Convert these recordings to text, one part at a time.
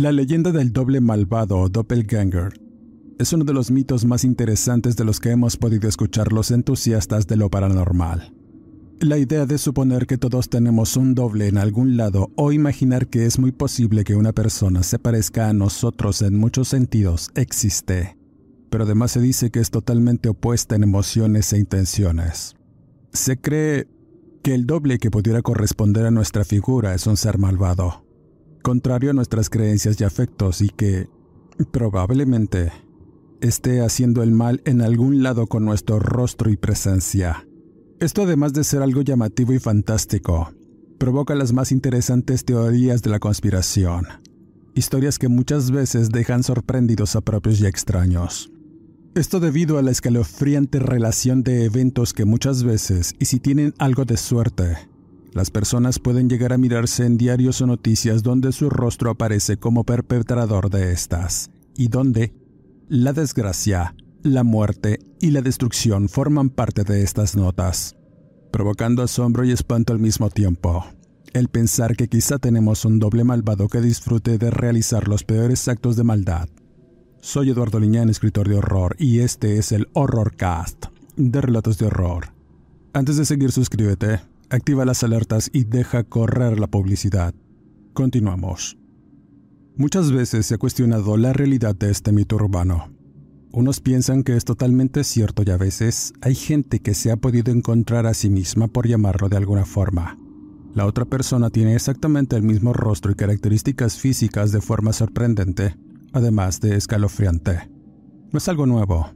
La leyenda del doble malvado o doppelganger es uno de los mitos más interesantes de los que hemos podido escuchar los entusiastas de lo paranormal. La idea de suponer que todos tenemos un doble en algún lado o imaginar que es muy posible que una persona se parezca a nosotros en muchos sentidos existe, pero además se dice que es totalmente opuesta en emociones e intenciones. Se cree que el doble que pudiera corresponder a nuestra figura es un ser malvado, contrario a nuestras creencias y afectos y que, probablemente, esté haciendo el mal en algún lado con nuestro rostro y presencia. Esto además de ser algo llamativo y fantástico, provoca las más interesantes teorías de la conspiración, historias que muchas veces dejan sorprendidos a propios y extraños. Esto debido a la escalofriante relación de eventos que muchas veces, y si tienen algo de suerte, las personas pueden llegar a mirarse en diarios o noticias donde su rostro aparece como perpetrador de estas, y donde la desgracia, la muerte y la destrucción forman parte de estas notas, provocando asombro y espanto al mismo tiempo. El pensar que quizá tenemos un doble malvado que disfrute de realizar los peores actos de maldad. Soy Eduardo Liñán, escritor de horror, y este es el Horrorcast de Relatos de Horror. Antes de seguir, suscríbete, activa las alertas y deja correr la publicidad. Continuamos. Muchas veces se ha cuestionado la realidad de este mito urbano. Unos piensan que es totalmente cierto y a veces hay gente que se ha podido encontrar a sí misma por llamarlo de alguna forma. La otra persona tiene exactamente el mismo rostro y características físicas de forma sorprendente, además de escalofriante. No es algo nuevo.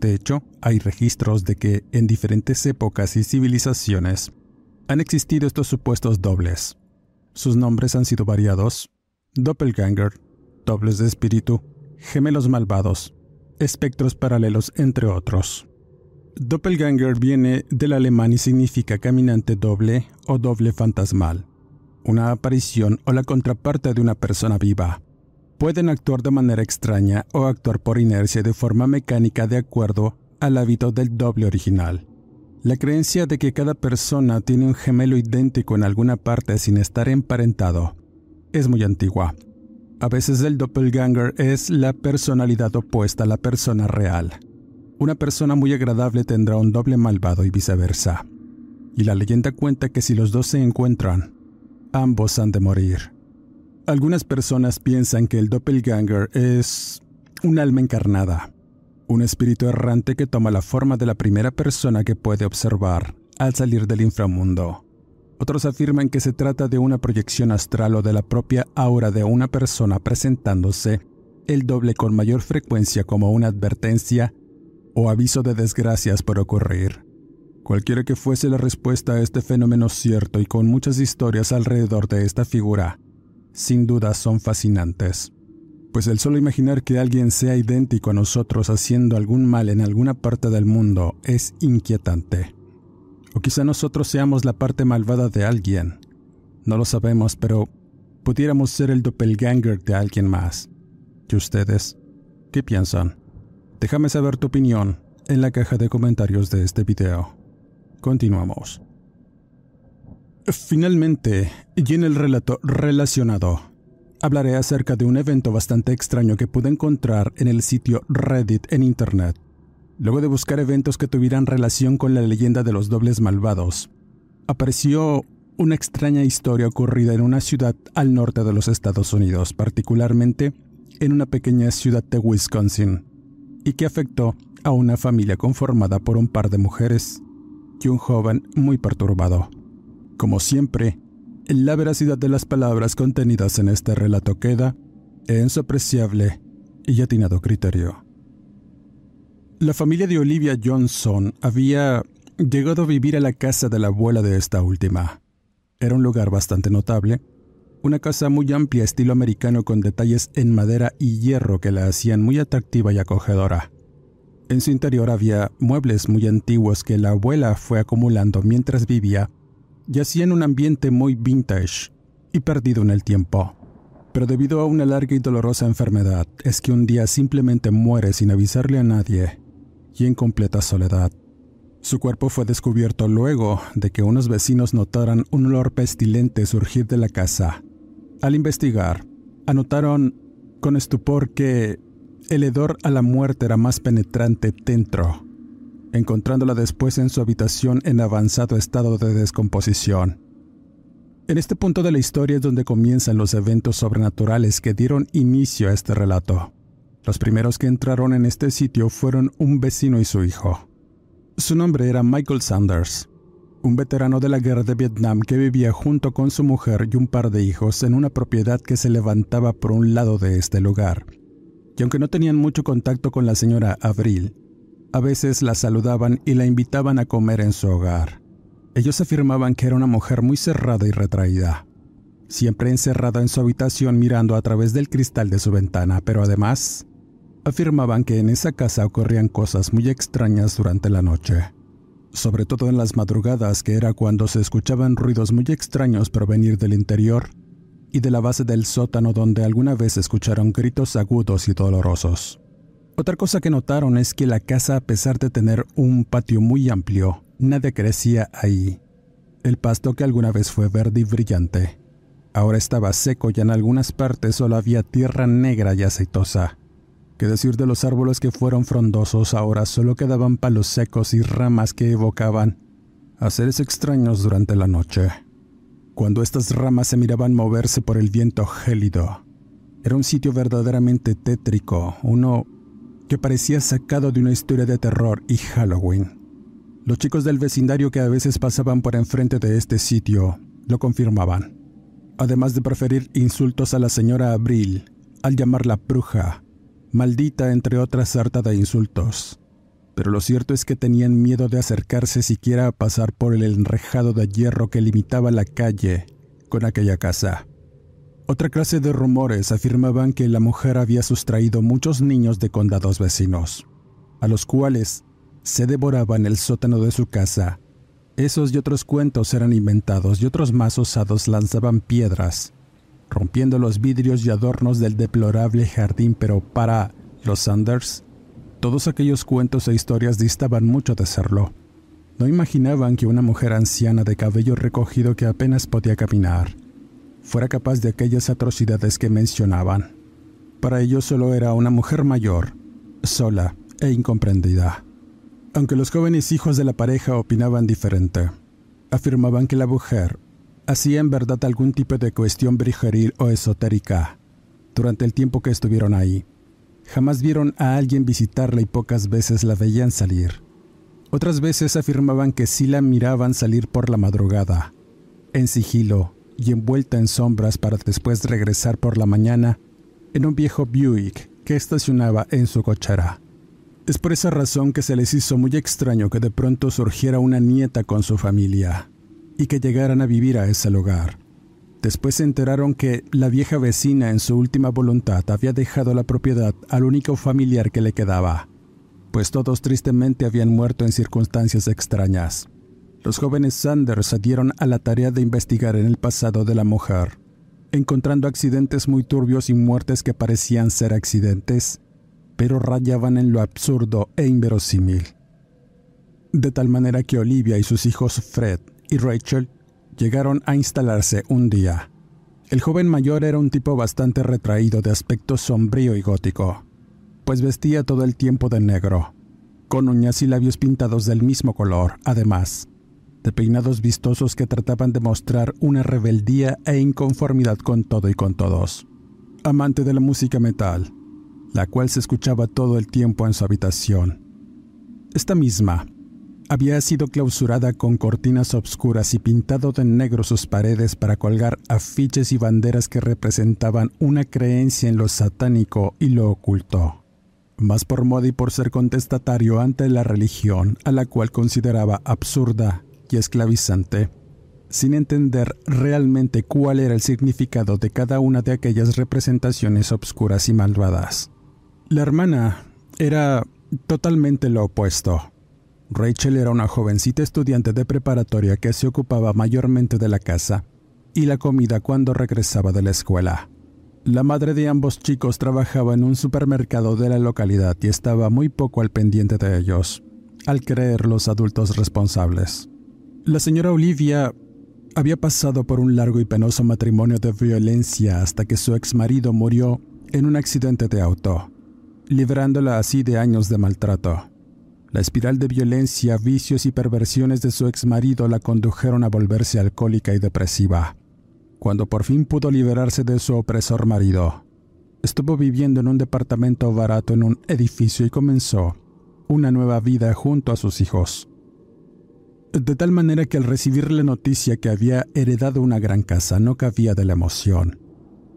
De hecho, hay registros de que en diferentes épocas y civilizaciones han existido estos supuestos dobles. Sus nombres han sido variados. Doppelganger, dobles de espíritu, gemelos malvados, espectros paralelos, entre otros. Doppelganger viene del alemán y significa caminante doble o doble fantasmal, una aparición o la contraparte de una persona viva. Pueden actuar de manera extraña o actuar por inercia de forma mecánica de acuerdo al hábito del doble original. La creencia de que cada persona tiene un gemelo idéntico en alguna parte sin estar emparentado es muy antigua. A veces el doppelganger es la personalidad opuesta a la persona real. Una persona muy agradable tendrá un doble malvado y viceversa. Y la leyenda cuenta que si los dos se encuentran, ambos han de morir. Algunas personas piensan que el doppelganger es un alma encarnada, un espíritu errante que toma la forma de la primera persona que puede observar al salir del inframundo. Otros afirman que se trata de una proyección astral o de la propia aura de una persona presentándose el doble con mayor frecuencia como una advertencia o aviso de desgracias por ocurrir. Cualquiera que fuese la respuesta a este fenómeno cierto y con muchas historias alrededor de esta figura, sin duda son fascinantes pues el solo imaginar que alguien sea idéntico a nosotros haciendo algún mal en alguna parte del mundo es inquietante. O quizá nosotros seamos la parte malvada de alguien. No lo sabemos, pero pudiéramos ser el doppelganger de alguien más. ¿Y ustedes? ¿Qué piensan? Déjame saber tu opinión en la caja de comentarios de este video. Continuamos. Finalmente, y en el relato relacionado, hablaré acerca de un evento bastante extraño que pude encontrar en el sitio Reddit en Internet. Luego de buscar eventos que tuvieran relación con la leyenda de los dobles malvados, apareció una extraña historia ocurrida en una ciudad al norte de los Estados Unidos, particularmente en una pequeña ciudad de Wisconsin, y que afectó a una familia conformada por un par de mujeres y un joven muy perturbado. Como siempre, la veracidad de las palabras contenidas en este relato queda en su apreciable y atinado criterio. La familia de Olivia Johnson había llegado a vivir a la casa de la abuela de esta última. Era un lugar bastante notable, una casa muy amplia estilo americano con detalles en madera y hierro que la hacían muy atractiva y acogedora. En su interior había muebles muy antiguos que la abuela fue acumulando mientras vivía y hacían un ambiente muy vintage y perdido en el tiempo. Pero debido a una larga y dolorosa enfermedad, es que un día simplemente muere sin avisarle a nadie y en completa soledad. Su cuerpo fue descubierto luego de que unos vecinos notaran un olor pestilente surgir de la casa. Al investigar, anotaron con estupor que el hedor a la muerte era más penetrante dentro, encontrándola después en su habitación en avanzado estado de descomposición. En este punto de la historia es donde comienzan los eventos sobrenaturales que dieron inicio a este relato. Los primeros que entraron en este sitio fueron un vecino y su hijo. Su nombre era Michael Sanders, un veterano de la guerra de Vietnam que vivía junto con su mujer y un par de hijos en una propiedad que se levantaba por un lado de este lugar y aunque no tenían mucho contacto con la señora Abril, a veces la saludaban y la invitaban a comer en su hogar. Ellos afirmaban que era una mujer muy cerrada y retraída, siempre encerrada en su habitación mirando a través del cristal de su ventana, pero además afirmaban que en esa casa ocurrían cosas muy extrañas durante la noche, sobre todo en las madrugadas, que era cuando se escuchaban ruidos muy extraños provenir del interior y de la base del sótano donde alguna vez escucharon gritos agudos y dolorosos. Otra cosa que notaron es que la casa, a pesar de tener un patio muy amplio, nada crecía ahí. El pasto que alguna vez fue verde y brillante, ahora estaba seco y en algunas partes solo había tierra negra y aceitosa. Que decir de los árboles que fueron frondosos, ahora solo quedaban palos secos y ramas que evocaban a seres extraños durante la noche cuando estas ramas se miraban moverse por el viento gélido. Era un sitio verdaderamente tétrico, uno que parecía sacado de una historia de terror y Halloween. Los chicos del vecindario que a veces pasaban por enfrente de este sitio lo confirmaban, además de preferir insultos a la señora Abril al llamarla bruja, maldita entre otras sarta de insultos pero lo cierto es que tenían miedo de acercarse siquiera a pasar por el enrejado de hierro que limitaba la calle con aquella casa. Otra clase de rumores afirmaban que la mujer había sustraído muchos niños de condados vecinos, a los cuales se devoraban el sótano de su casa. Esos y otros cuentos eran inventados y otros más osados lanzaban piedras, rompiendo los vidrios y adornos del deplorable jardín, pero para los Sanders, todos aquellos cuentos e historias distaban mucho de serlo. No imaginaban que una mujer anciana de cabello recogido que apenas podía caminar fuera capaz de aquellas atrocidades que mencionaban. Para ellos solo era una mujer mayor, sola e incomprendida. Aunque los jóvenes hijos de la pareja opinaban diferente, afirmaban que la mujer hacía en verdad algún tipo de cuestión brijeril o esotérica durante el tiempo que estuvieron ahí Jamás vieron a alguien visitarla y pocas veces la veían salir. Otras veces afirmaban que sí la miraban salir por la madrugada, en sigilo y envuelta en sombras para después regresar por la mañana en un viejo Buick que estacionaba en su cochera. Es por esa razón que se les hizo muy extraño que de pronto surgiera una nieta con su familia y que llegaran a vivir a ese lugar. Después se enteraron que la vieja vecina en su última voluntad había dejado la propiedad al único familiar que le quedaba, pues todos tristemente habían muerto en circunstancias extrañas. Los jóvenes Sanders se dieron a la tarea de investigar en el pasado de la mujer, encontrando accidentes muy turbios y muertes que parecían ser accidentes, pero rayaban en lo absurdo e inverosímil. De tal manera que Olivia y sus hijos Fred y Rachel llegaron a instalarse un día. El joven mayor era un tipo bastante retraído de aspecto sombrío y gótico, pues vestía todo el tiempo de negro, con uñas y labios pintados del mismo color, además. De peinados vistosos que trataban de mostrar una rebeldía e inconformidad con todo y con todos. Amante de la música metal, la cual se escuchaba todo el tiempo en su habitación. Esta misma había sido clausurada con cortinas obscuras y pintado de negro sus paredes para colgar afiches y banderas que representaban una creencia en lo satánico y lo oculto. Más por moda y por ser contestatario ante la religión, a la cual consideraba absurda y esclavizante, sin entender realmente cuál era el significado de cada una de aquellas representaciones obscuras y malvadas. La hermana era totalmente lo opuesto Rachel era una jovencita estudiante de preparatoria que se ocupaba mayormente de la casa y la comida cuando regresaba de la escuela. La madre de ambos chicos trabajaba en un supermercado de la localidad y estaba muy poco al pendiente de ellos, al creer los adultos responsables. La señora Olivia había pasado por un largo y penoso matrimonio de violencia hasta que su ex marido murió en un accidente de auto, librándola así de años de maltrato. La espiral de violencia, vicios y perversiones de su ex marido la condujeron a volverse alcohólica y depresiva. Cuando por fin pudo liberarse de su opresor marido, estuvo viviendo en un departamento barato en un edificio y comenzó una nueva vida junto a sus hijos. De tal manera que al recibir la noticia que había heredado una gran casa no cabía de la emoción.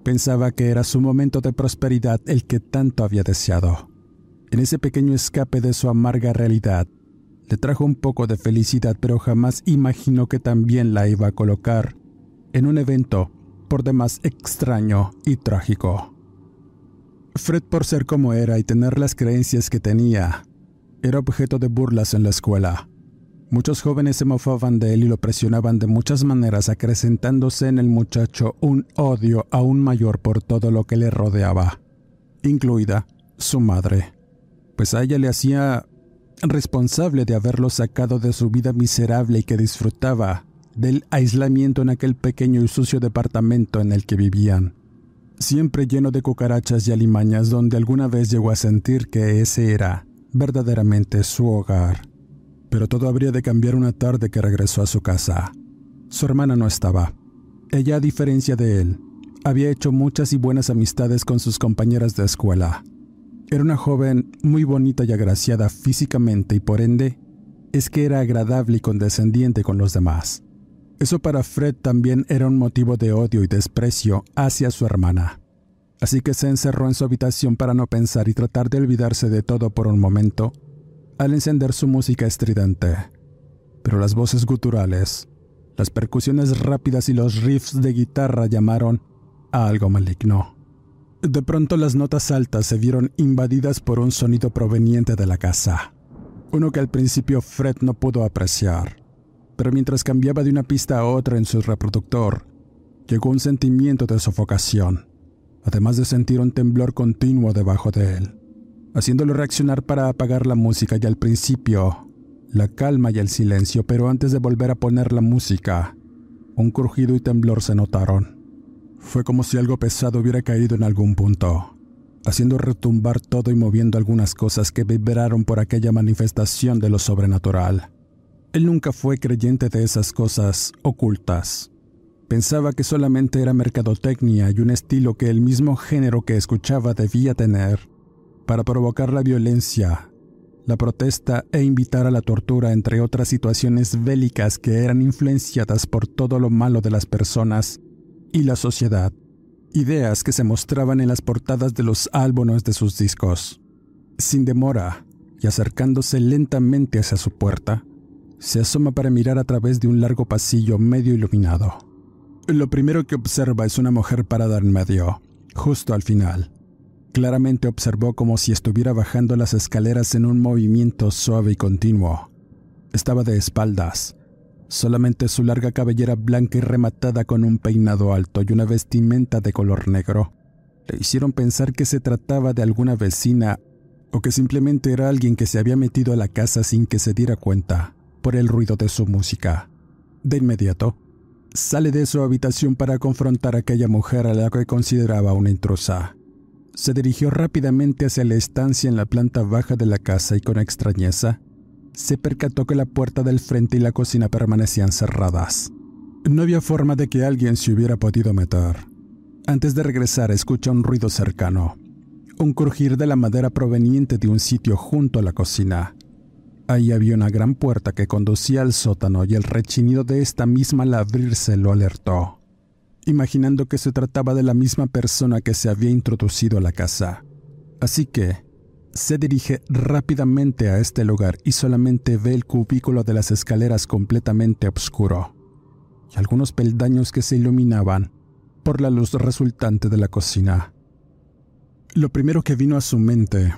Pensaba que era su momento de prosperidad el que tanto había deseado. En ese pequeño escape de su amarga realidad, le trajo un poco de felicidad, pero jamás imaginó que también la iba a colocar en un evento por demás extraño y trágico. Fred, por ser como era y tener las creencias que tenía, era objeto de burlas en la escuela. Muchos jóvenes se mofaban de él y lo presionaban de muchas maneras, acrecentándose en el muchacho un odio aún mayor por todo lo que le rodeaba, incluida su madre pues a ella le hacía responsable de haberlo sacado de su vida miserable y que disfrutaba del aislamiento en aquel pequeño y sucio departamento en el que vivían, siempre lleno de cucarachas y alimañas donde alguna vez llegó a sentir que ese era verdaderamente su hogar. Pero todo habría de cambiar una tarde que regresó a su casa. Su hermana no estaba. Ella, a diferencia de él, había hecho muchas y buenas amistades con sus compañeras de escuela. Era una joven muy bonita y agraciada físicamente y por ende es que era agradable y condescendiente con los demás. Eso para Fred también era un motivo de odio y desprecio hacia su hermana. Así que se encerró en su habitación para no pensar y tratar de olvidarse de todo por un momento al encender su música estridente. Pero las voces guturales, las percusiones rápidas y los riffs de guitarra llamaron a algo maligno. De pronto las notas altas se vieron invadidas por un sonido proveniente de la casa, uno que al principio Fred no pudo apreciar, pero mientras cambiaba de una pista a otra en su reproductor, llegó un sentimiento de sofocación, además de sentir un temblor continuo debajo de él, haciéndolo reaccionar para apagar la música y al principio la calma y el silencio, pero antes de volver a poner la música, un crujido y temblor se notaron. Fue como si algo pesado hubiera caído en algún punto, haciendo retumbar todo y moviendo algunas cosas que vibraron por aquella manifestación de lo sobrenatural. Él nunca fue creyente de esas cosas ocultas. Pensaba que solamente era mercadotecnia y un estilo que el mismo género que escuchaba debía tener para provocar la violencia, la protesta e invitar a la tortura, entre otras situaciones bélicas que eran influenciadas por todo lo malo de las personas y la sociedad, ideas que se mostraban en las portadas de los álbumes de sus discos. Sin demora, y acercándose lentamente hacia su puerta, se asoma para mirar a través de un largo pasillo medio iluminado. Lo primero que observa es una mujer parada en medio, justo al final. Claramente observó como si estuviera bajando las escaleras en un movimiento suave y continuo. Estaba de espaldas, Solamente su larga cabellera blanca y rematada con un peinado alto y una vestimenta de color negro le hicieron pensar que se trataba de alguna vecina o que simplemente era alguien que se había metido a la casa sin que se diera cuenta por el ruido de su música. De inmediato, sale de su habitación para confrontar a aquella mujer a la que consideraba una intrusa. Se dirigió rápidamente hacia la estancia en la planta baja de la casa y con extrañeza se percató que la puerta del frente y la cocina permanecían cerradas. No había forma de que alguien se hubiera podido meter. Antes de regresar escucha un ruido cercano, un crujir de la madera proveniente de un sitio junto a la cocina. Ahí había una gran puerta que conducía al sótano y el rechinido de esta misma al abrirse lo alertó, imaginando que se trataba de la misma persona que se había introducido a la casa. Así que se dirige rápidamente a este lugar y solamente ve el cubículo de las escaleras completamente oscuro y algunos peldaños que se iluminaban por la luz resultante de la cocina. Lo primero que vino a su mente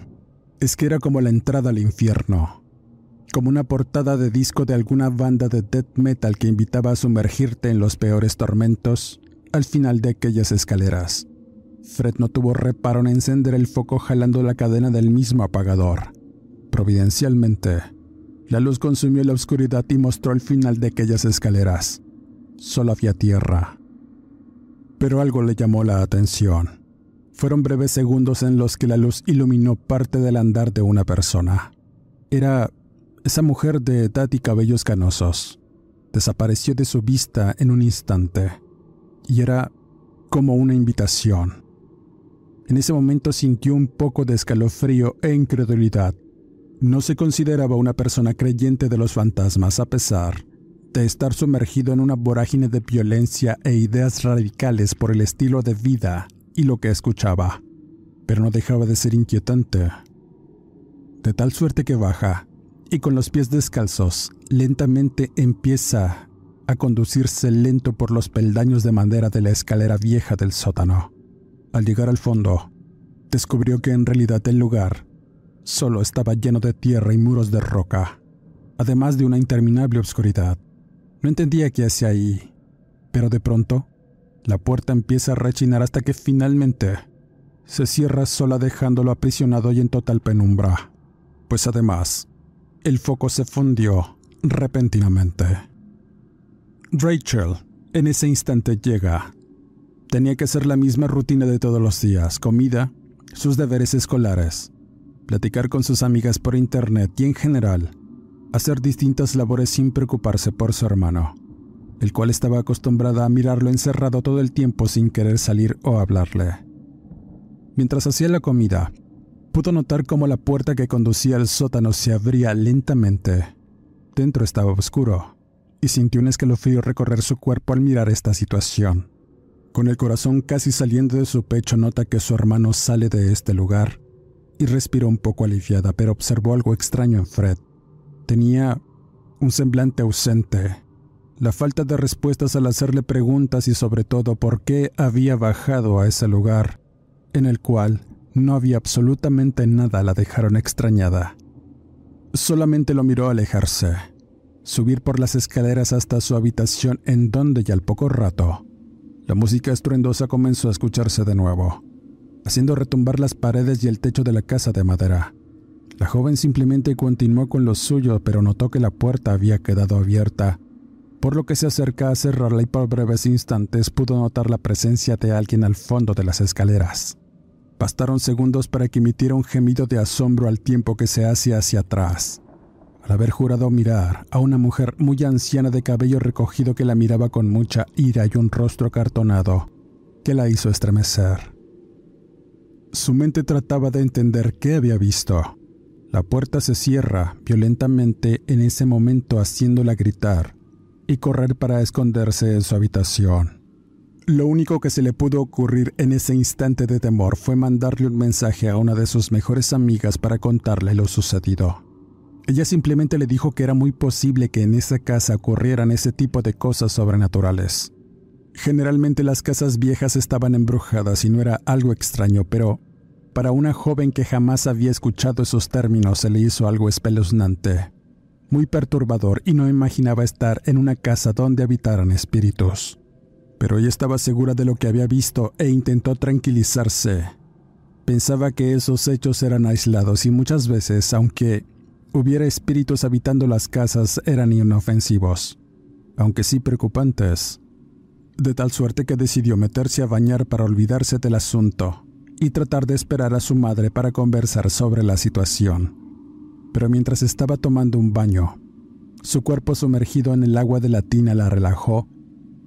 es que era como la entrada al infierno, como una portada de disco de alguna banda de death metal que invitaba a sumergirte en los peores tormentos al final de aquellas escaleras. Fred no tuvo reparo en encender el foco jalando la cadena del mismo apagador. Providencialmente, la luz consumió la oscuridad y mostró el final de aquellas escaleras. Solo había tierra. Pero algo le llamó la atención. Fueron breves segundos en los que la luz iluminó parte del andar de una persona. Era esa mujer de edad y cabellos canosos. Desapareció de su vista en un instante. Y era como una invitación. En ese momento sintió un poco de escalofrío e incredulidad. No se consideraba una persona creyente de los fantasmas a pesar de estar sumergido en una vorágine de violencia e ideas radicales por el estilo de vida y lo que escuchaba, pero no dejaba de ser inquietante. De tal suerte que baja, y con los pies descalzos, lentamente empieza a conducirse lento por los peldaños de madera de la escalera vieja del sótano. Al llegar al fondo, descubrió que en realidad el lugar solo estaba lleno de tierra y muros de roca, además de una interminable oscuridad. No entendía qué hacía ahí, pero de pronto la puerta empieza a rechinar hasta que finalmente se cierra sola dejándolo aprisionado y en total penumbra, pues además el foco se fundió repentinamente. Rachel en ese instante llega Tenía que ser la misma rutina de todos los días, comida, sus deberes escolares, platicar con sus amigas por internet y en general, hacer distintas labores sin preocuparse por su hermano, el cual estaba acostumbrada a mirarlo encerrado todo el tiempo sin querer salir o hablarle. Mientras hacía la comida, pudo notar cómo la puerta que conducía al sótano se abría lentamente. Dentro estaba oscuro, y sintió un escalofrío recorrer su cuerpo al mirar esta situación. Con el corazón casi saliendo de su pecho nota que su hermano sale de este lugar y respiró un poco aliviada, pero observó algo extraño en Fred. Tenía un semblante ausente, la falta de respuestas al hacerle preguntas y sobre todo por qué había bajado a ese lugar, en el cual no había absolutamente nada la dejaron extrañada. Solamente lo miró alejarse, subir por las escaleras hasta su habitación en donde ya al poco rato la música estruendosa comenzó a escucharse de nuevo, haciendo retumbar las paredes y el techo de la casa de madera. La joven simplemente continuó con lo suyo, pero notó que la puerta había quedado abierta, por lo que se acerca a cerrarla y por breves instantes pudo notar la presencia de alguien al fondo de las escaleras. Bastaron segundos para que emitiera un gemido de asombro al tiempo que se hacía hacia atrás al haber jurado mirar a una mujer muy anciana de cabello recogido que la miraba con mucha ira y un rostro cartonado que la hizo estremecer. Su mente trataba de entender qué había visto. La puerta se cierra violentamente en ese momento haciéndola gritar y correr para esconderse en su habitación. Lo único que se le pudo ocurrir en ese instante de temor fue mandarle un mensaje a una de sus mejores amigas para contarle lo sucedido. Ella simplemente le dijo que era muy posible que en esa casa ocurrieran ese tipo de cosas sobrenaturales. Generalmente las casas viejas estaban embrujadas y no era algo extraño, pero para una joven que jamás había escuchado esos términos se le hizo algo espeluznante, muy perturbador y no imaginaba estar en una casa donde habitaran espíritus. Pero ella estaba segura de lo que había visto e intentó tranquilizarse. Pensaba que esos hechos eran aislados y muchas veces, aunque hubiera espíritus habitando las casas eran inofensivos, aunque sí preocupantes, de tal suerte que decidió meterse a bañar para olvidarse del asunto y tratar de esperar a su madre para conversar sobre la situación. pero mientras estaba tomando un baño, su cuerpo sumergido en el agua de la tina la relajó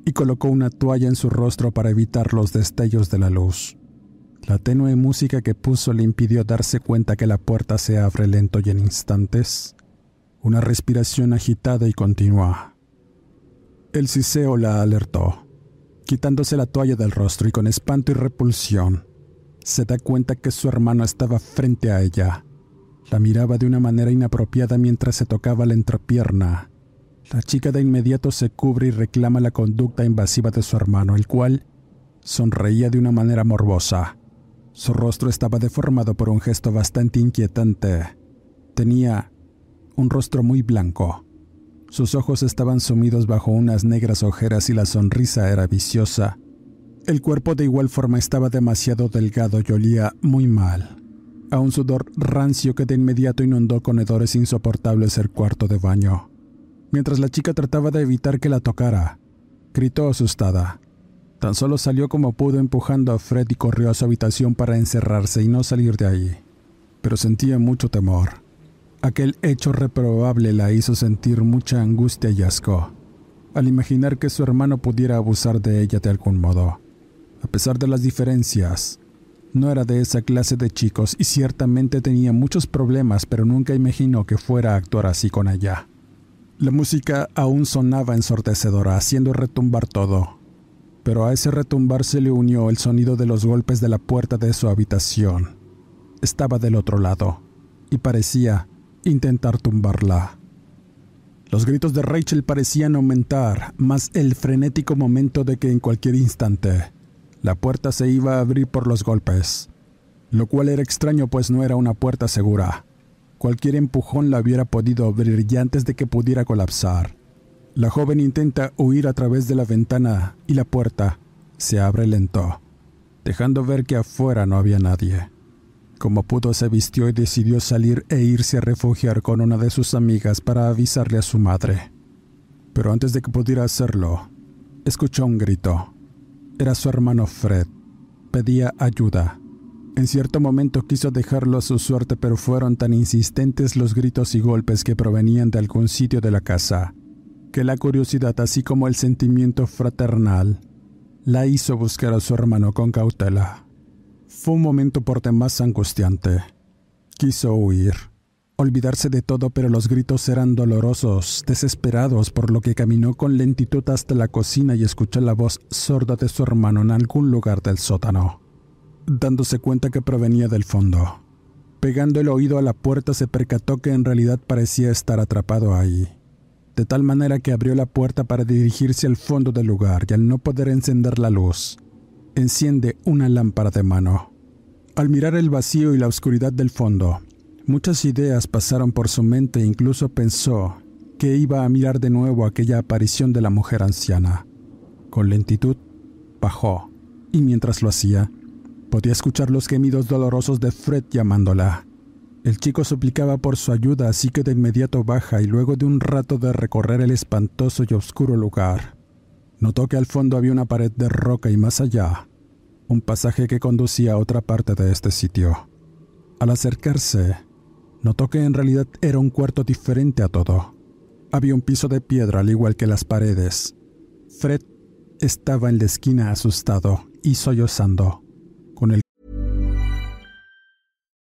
y colocó una toalla en su rostro para evitar los destellos de la luz. La tenue música que puso le impidió darse cuenta que la puerta se abre lento y en instantes. Una respiración agitada y continua. El siseo la alertó. Quitándose la toalla del rostro y con espanto y repulsión, se da cuenta que su hermano estaba frente a ella. La miraba de una manera inapropiada mientras se tocaba la entrepierna. La chica de inmediato se cubre y reclama la conducta invasiva de su hermano, el cual sonreía de una manera morbosa. Su rostro estaba deformado por un gesto bastante inquietante. Tenía un rostro muy blanco. Sus ojos estaban sumidos bajo unas negras ojeras y la sonrisa era viciosa. El cuerpo de igual forma estaba demasiado delgado y olía muy mal, a un sudor rancio que de inmediato inundó con hedores insoportables el cuarto de baño. Mientras la chica trataba de evitar que la tocara, gritó asustada. Tan solo salió como pudo empujando a Fred y corrió a su habitación para encerrarse y no salir de ahí. Pero sentía mucho temor. Aquel hecho reprobable la hizo sentir mucha angustia y asco, al imaginar que su hermano pudiera abusar de ella de algún modo. A pesar de las diferencias, no era de esa clase de chicos y ciertamente tenía muchos problemas, pero nunca imaginó que fuera a actuar así con ella. La música aún sonaba ensordecedora, haciendo retumbar todo, pero a ese retumbar se le unió el sonido de los golpes de la puerta de su habitación. Estaba del otro lado, y parecía intentar tumbarla. Los gritos de Rachel parecían aumentar, más el frenético momento de que en cualquier instante la puerta se iba a abrir por los golpes, lo cual era extraño pues no era una puerta segura. Cualquier empujón la hubiera podido abrir ya antes de que pudiera colapsar. La joven intenta huir a través de la ventana y la puerta se abre lento, dejando ver que afuera no había nadie. Como pudo se vistió y decidió salir e irse a refugiar con una de sus amigas para avisarle a su madre. Pero antes de que pudiera hacerlo, escuchó un grito. Era su hermano Fred. Pedía ayuda. En cierto momento quiso dejarlo a su suerte, pero fueron tan insistentes los gritos y golpes que provenían de algún sitio de la casa, que la curiosidad, así como el sentimiento fraternal, la hizo buscar a su hermano con cautela. Fue un momento por demás angustiante. Quiso huir, olvidarse de todo, pero los gritos eran dolorosos, desesperados, por lo que caminó con lentitud hasta la cocina y escuchó la voz sorda de su hermano en algún lugar del sótano, dándose cuenta que provenía del fondo. Pegando el oído a la puerta se percató que en realidad parecía estar atrapado ahí, de tal manera que abrió la puerta para dirigirse al fondo del lugar y al no poder encender la luz, enciende una lámpara de mano. Al mirar el vacío y la oscuridad del fondo, muchas ideas pasaron por su mente e incluso pensó que iba a mirar de nuevo aquella aparición de la mujer anciana. Con lentitud, bajó, y mientras lo hacía, podía escuchar los gemidos dolorosos de Fred llamándola. El chico suplicaba por su ayuda, así que de inmediato baja y luego de un rato de recorrer el espantoso y oscuro lugar, notó que al fondo había una pared de roca y más allá, un pasaje que conducía a otra parte de este sitio. Al acercarse, notó que en realidad era un cuarto diferente a todo. Había un piso de piedra al igual que las paredes. Fred estaba en la esquina asustado y sollozando, con el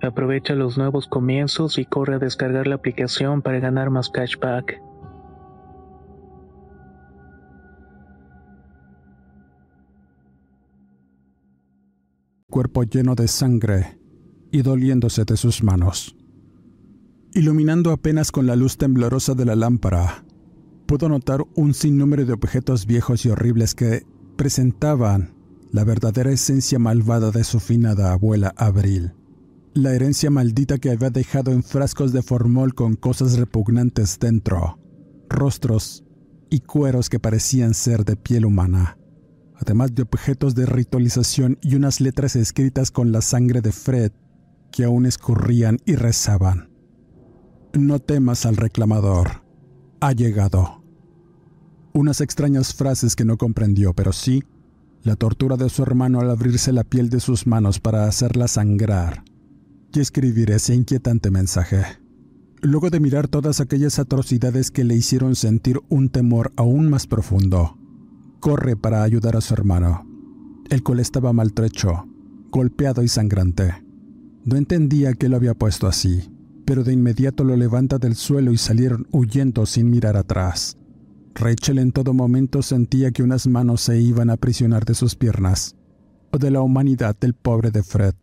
Aprovecha los nuevos comienzos y corre a descargar la aplicación para ganar más cashback. Cuerpo lleno de sangre y doliéndose de sus manos. Iluminando apenas con la luz temblorosa de la lámpara, pudo notar un sinnúmero de objetos viejos y horribles que presentaban la verdadera esencia malvada de su finada abuela Abril la herencia maldita que había dejado en frascos de formol con cosas repugnantes dentro, rostros y cueros que parecían ser de piel humana, además de objetos de ritualización y unas letras escritas con la sangre de Fred que aún escurrían y rezaban. No temas al reclamador. Ha llegado. Unas extrañas frases que no comprendió, pero sí la tortura de su hermano al abrirse la piel de sus manos para hacerla sangrar y escribir ese inquietante mensaje. Luego de mirar todas aquellas atrocidades que le hicieron sentir un temor aún más profundo, corre para ayudar a su hermano, el cual estaba maltrecho, golpeado y sangrante. No entendía qué lo había puesto así, pero de inmediato lo levanta del suelo y salieron huyendo sin mirar atrás. Rachel en todo momento sentía que unas manos se iban a aprisionar de sus piernas, o de la humanidad del pobre de Fred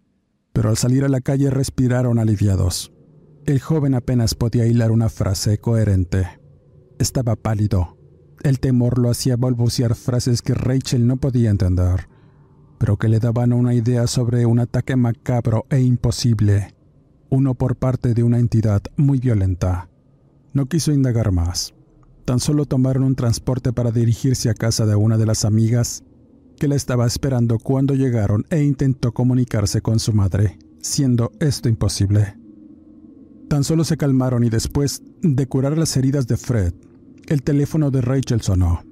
pero al salir a la calle respiraron aliviados. El joven apenas podía hilar una frase coherente. Estaba pálido. El temor lo hacía balbucear frases que Rachel no podía entender, pero que le daban una idea sobre un ataque macabro e imposible, uno por parte de una entidad muy violenta. No quiso indagar más. Tan solo tomaron un transporte para dirigirse a casa de una de las amigas que la estaba esperando cuando llegaron e intentó comunicarse con su madre, siendo esto imposible. Tan solo se calmaron y después de curar las heridas de Fred, el teléfono de Rachel sonó.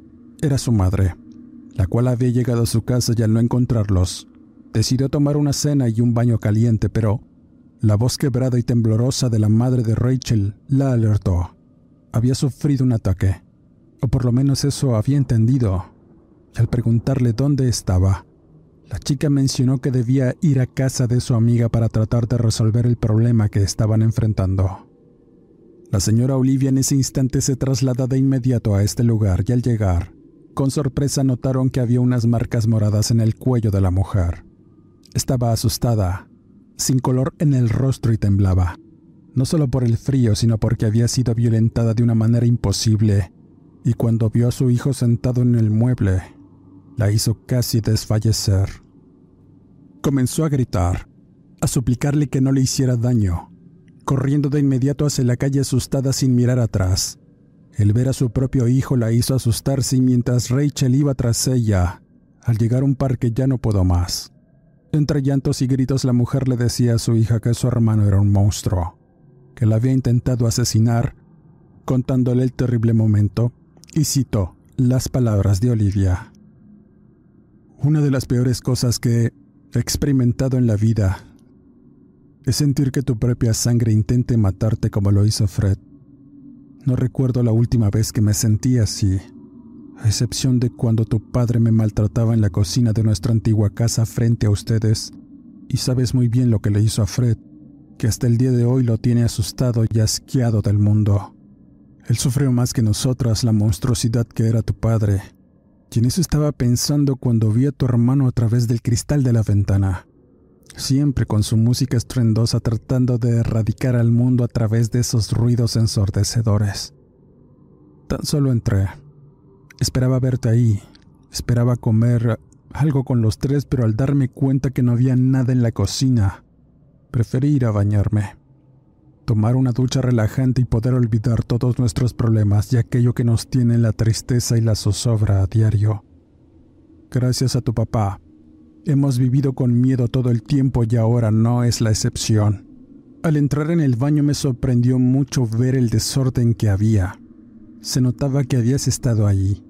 Era su madre, la cual había llegado a su casa y al no encontrarlos, decidió tomar una cena y un baño caliente, pero la voz quebrada y temblorosa de la madre de Rachel la alertó. Había sufrido un ataque, o por lo menos eso había entendido al preguntarle dónde estaba, la chica mencionó que debía ir a casa de su amiga para tratar de resolver el problema que estaban enfrentando. La señora Olivia en ese instante se traslada de inmediato a este lugar y al llegar, con sorpresa notaron que había unas marcas moradas en el cuello de la mujer. Estaba asustada, sin color en el rostro y temblaba, no solo por el frío, sino porque había sido violentada de una manera imposible, y cuando vio a su hijo sentado en el mueble, la hizo casi desfallecer. Comenzó a gritar, a suplicarle que no le hiciera daño, corriendo de inmediato hacia la calle asustada sin mirar atrás. El ver a su propio hijo la hizo asustarse y mientras Rachel iba tras ella, al llegar a un parque ya no pudo más. Entre llantos y gritos la mujer le decía a su hija que su hermano era un monstruo, que la había intentado asesinar, contándole el terrible momento, y citó las palabras de Olivia. Una de las peores cosas que he experimentado en la vida es sentir que tu propia sangre intente matarte como lo hizo Fred. No recuerdo la última vez que me sentí así, a excepción de cuando tu padre me maltrataba en la cocina de nuestra antigua casa frente a ustedes, y sabes muy bien lo que le hizo a Fred. que hasta el día de hoy lo tiene asustado y asqueado del mundo. Él sufrió más que nosotras la monstruosidad que era tu padre. En eso estaba pensando cuando vi a tu hermano a través del cristal de la ventana, siempre con su música estruendosa tratando de erradicar al mundo a través de esos ruidos ensordecedores. Tan solo entré. Esperaba verte ahí, esperaba comer algo con los tres, pero al darme cuenta que no había nada en la cocina, preferí ir a bañarme tomar una ducha relajante y poder olvidar todos nuestros problemas y aquello que nos tiene la tristeza y la zozobra a diario. Gracias a tu papá, hemos vivido con miedo todo el tiempo y ahora no es la excepción. Al entrar en el baño me sorprendió mucho ver el desorden que había. Se notaba que habías estado allí.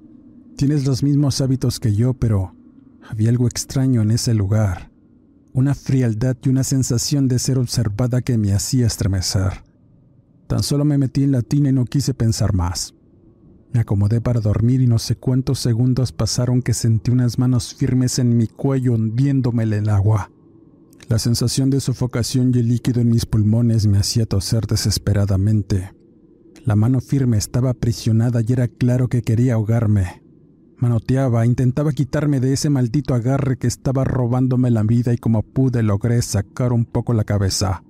Tienes los mismos hábitos que yo, pero había algo extraño en ese lugar una frialdad y una sensación de ser observada que me hacía estremecer. Tan solo me metí en la tina y no quise pensar más. Me acomodé para dormir y no sé cuántos segundos pasaron que sentí unas manos firmes en mi cuello hundiéndome en el agua. La sensación de sofocación y el líquido en mis pulmones me hacía toser desesperadamente. La mano firme estaba aprisionada y era claro que quería ahogarme. Manoteaba, intentaba quitarme de ese maldito agarre que estaba robándome la vida y como pude logré sacar un poco la cabeza,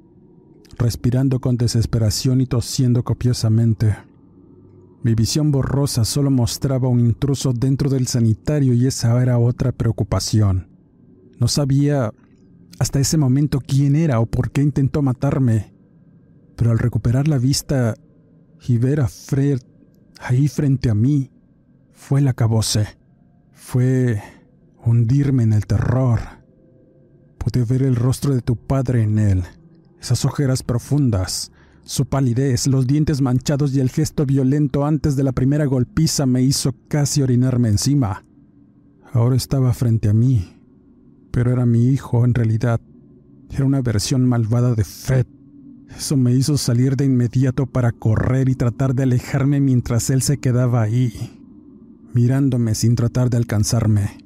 respirando con desesperación y tosiendo copiosamente. Mi visión borrosa solo mostraba un intruso dentro del sanitario y esa era otra preocupación. No sabía hasta ese momento quién era o por qué intentó matarme, pero al recuperar la vista y ver a Fred ahí frente a mí, fue el acabose. Fue hundirme en el terror. Pude ver el rostro de tu padre en él, esas ojeras profundas, su palidez, los dientes manchados y el gesto violento antes de la primera golpiza me hizo casi orinarme encima. Ahora estaba frente a mí, pero era mi hijo en realidad. Era una versión malvada de Fred. Eso me hizo salir de inmediato para correr y tratar de alejarme mientras él se quedaba ahí mirándome sin tratar de alcanzarme.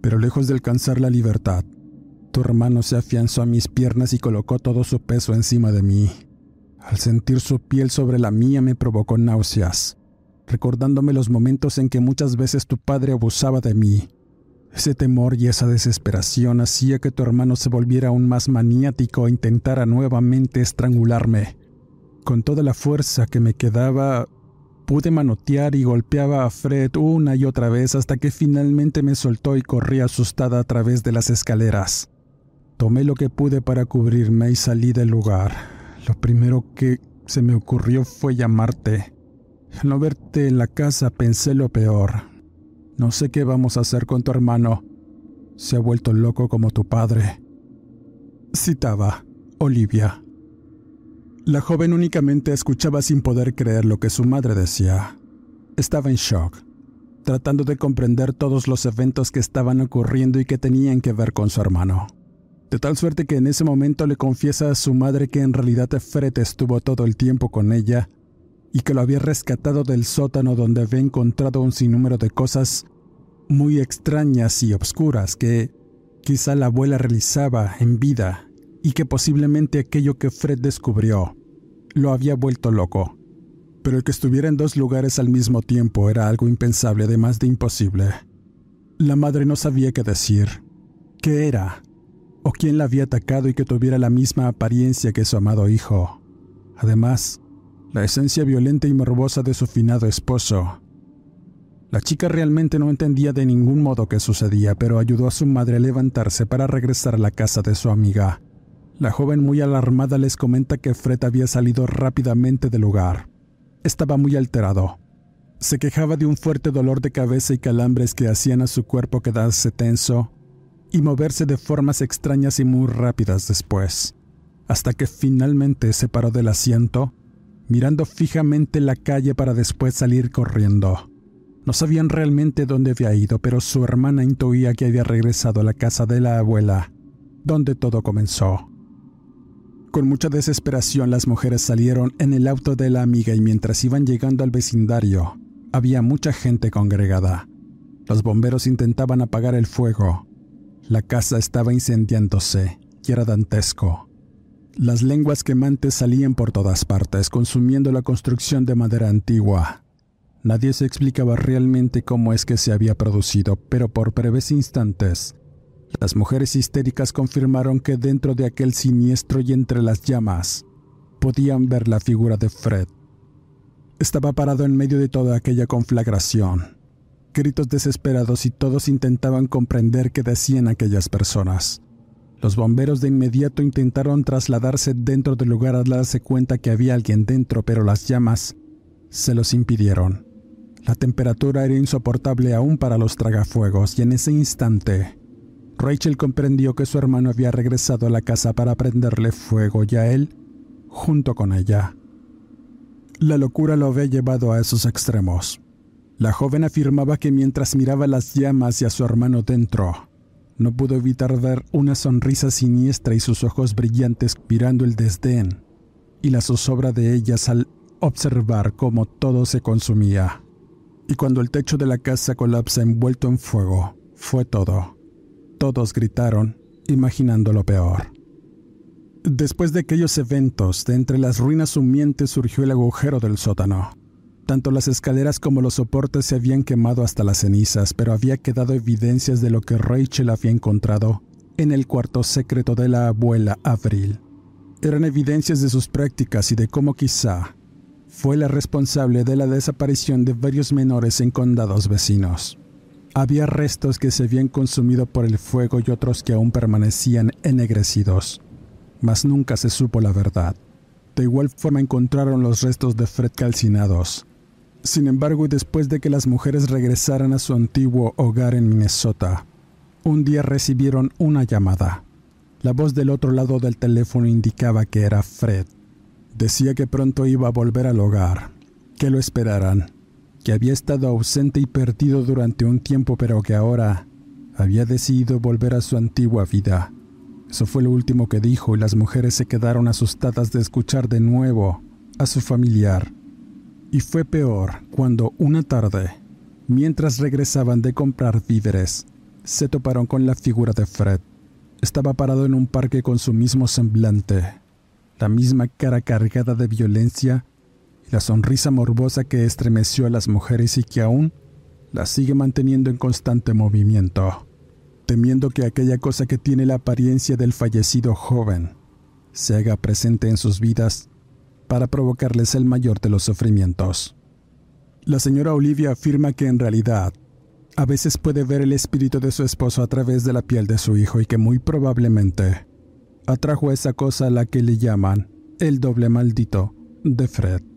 Pero lejos de alcanzar la libertad, tu hermano se afianzó a mis piernas y colocó todo su peso encima de mí. Al sentir su piel sobre la mía me provocó náuseas, recordándome los momentos en que muchas veces tu padre abusaba de mí. Ese temor y esa desesperación hacía que tu hermano se volviera aún más maniático e intentara nuevamente estrangularme. Con toda la fuerza que me quedaba, Pude manotear y golpeaba a Fred una y otra vez hasta que finalmente me soltó y corrí asustada a través de las escaleras. Tomé lo que pude para cubrirme y salí del lugar. Lo primero que se me ocurrió fue llamarte. Al no verte en la casa pensé lo peor. No sé qué vamos a hacer con tu hermano. Se ha vuelto loco como tu padre. Citaba Olivia. La joven únicamente escuchaba sin poder creer lo que su madre decía. Estaba en shock, tratando de comprender todos los eventos que estaban ocurriendo y que tenían que ver con su hermano. De tal suerte que en ese momento le confiesa a su madre que en realidad Fred estuvo todo el tiempo con ella y que lo había rescatado del sótano donde había encontrado un sinnúmero de cosas muy extrañas y obscuras que quizá la abuela realizaba en vida y que posiblemente aquello que Fred descubrió lo había vuelto loco. Pero el que estuviera en dos lugares al mismo tiempo era algo impensable, además de imposible. La madre no sabía qué decir, qué era, o quién la había atacado y que tuviera la misma apariencia que su amado hijo. Además, la esencia violenta y morbosa de su finado esposo. La chica realmente no entendía de ningún modo qué sucedía, pero ayudó a su madre a levantarse para regresar a la casa de su amiga. La joven muy alarmada les comenta que Fred había salido rápidamente del lugar. Estaba muy alterado. Se quejaba de un fuerte dolor de cabeza y calambres que hacían a su cuerpo quedarse tenso y moverse de formas extrañas y muy rápidas después, hasta que finalmente se paró del asiento, mirando fijamente la calle para después salir corriendo. No sabían realmente dónde había ido, pero su hermana intuía que había regresado a la casa de la abuela, donde todo comenzó. Con mucha desesperación las mujeres salieron en el auto de la amiga y mientras iban llegando al vecindario, había mucha gente congregada. Los bomberos intentaban apagar el fuego. La casa estaba incendiándose y era dantesco. Las lenguas quemantes salían por todas partes, consumiendo la construcción de madera antigua. Nadie se explicaba realmente cómo es que se había producido, pero por breves instantes, las mujeres histéricas confirmaron que dentro de aquel siniestro y entre las llamas, podían ver la figura de Fred. Estaba parado en medio de toda aquella conflagración. Gritos desesperados y todos intentaban comprender qué decían aquellas personas. Los bomberos de inmediato intentaron trasladarse dentro del lugar al darse cuenta que había alguien dentro, pero las llamas se los impidieron. La temperatura era insoportable aún para los tragafuegos y en ese instante Rachel comprendió que su hermano había regresado a la casa para prenderle fuego y a él junto con ella. La locura lo había llevado a esos extremos. La joven afirmaba que mientras miraba las llamas y a su hermano dentro, no pudo evitar ver una sonrisa siniestra y sus ojos brillantes mirando el desdén y la zozobra de ellas al observar cómo todo se consumía. Y cuando el techo de la casa colapsa envuelto en fuego, fue todo. Todos gritaron, imaginando lo peor. Después de aquellos eventos, de entre las ruinas humientes surgió el agujero del sótano. Tanto las escaleras como los soportes se habían quemado hasta las cenizas, pero había quedado evidencias de lo que Rachel había encontrado en el cuarto secreto de la abuela Avril. Eran evidencias de sus prácticas y de cómo quizá fue la responsable de la desaparición de varios menores en condados vecinos. Había restos que se habían consumido por el fuego y otros que aún permanecían ennegrecidos, mas nunca se supo la verdad. De igual forma encontraron los restos de Fred calcinados, sin embargo, después de que las mujeres regresaran a su antiguo hogar en Minnesota, un día recibieron una llamada. La voz del otro lado del teléfono indicaba que era Fred. Decía que pronto iba a volver al hogar, que lo esperaran, que había estado ausente y perdido durante un tiempo, pero que ahora había decidido volver a su antigua vida. Eso fue lo último que dijo y las mujeres se quedaron asustadas de escuchar de nuevo a su familiar y fue peor cuando una tarde, mientras regresaban de comprar víveres, se toparon con la figura de Fred. Estaba parado en un parque con su mismo semblante, la misma cara cargada de violencia la sonrisa morbosa que estremeció a las mujeres y que aún la sigue manteniendo en constante movimiento, temiendo que aquella cosa que tiene la apariencia del fallecido joven se haga presente en sus vidas para provocarles el mayor de los sufrimientos. La señora Olivia afirma que en realidad a veces puede ver el espíritu de su esposo a través de la piel de su hijo y que muy probablemente atrajo esa cosa a la que le llaman el doble maldito de Fred.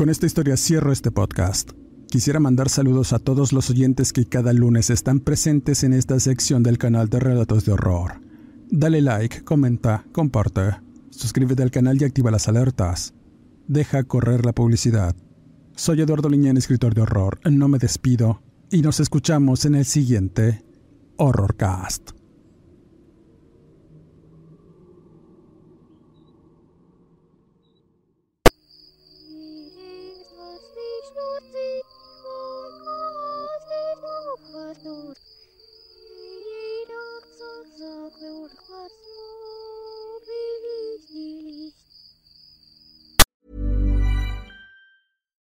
Con esta historia cierro este podcast. Quisiera mandar saludos a todos los oyentes que cada lunes están presentes en esta sección del canal de Relatos de Horror. Dale like, comenta, comparte suscríbete al canal y activa las alertas. Deja correr la publicidad. Soy Eduardo Liñán, escritor de horror. No me despido y nos escuchamos en el siguiente Horrorcast.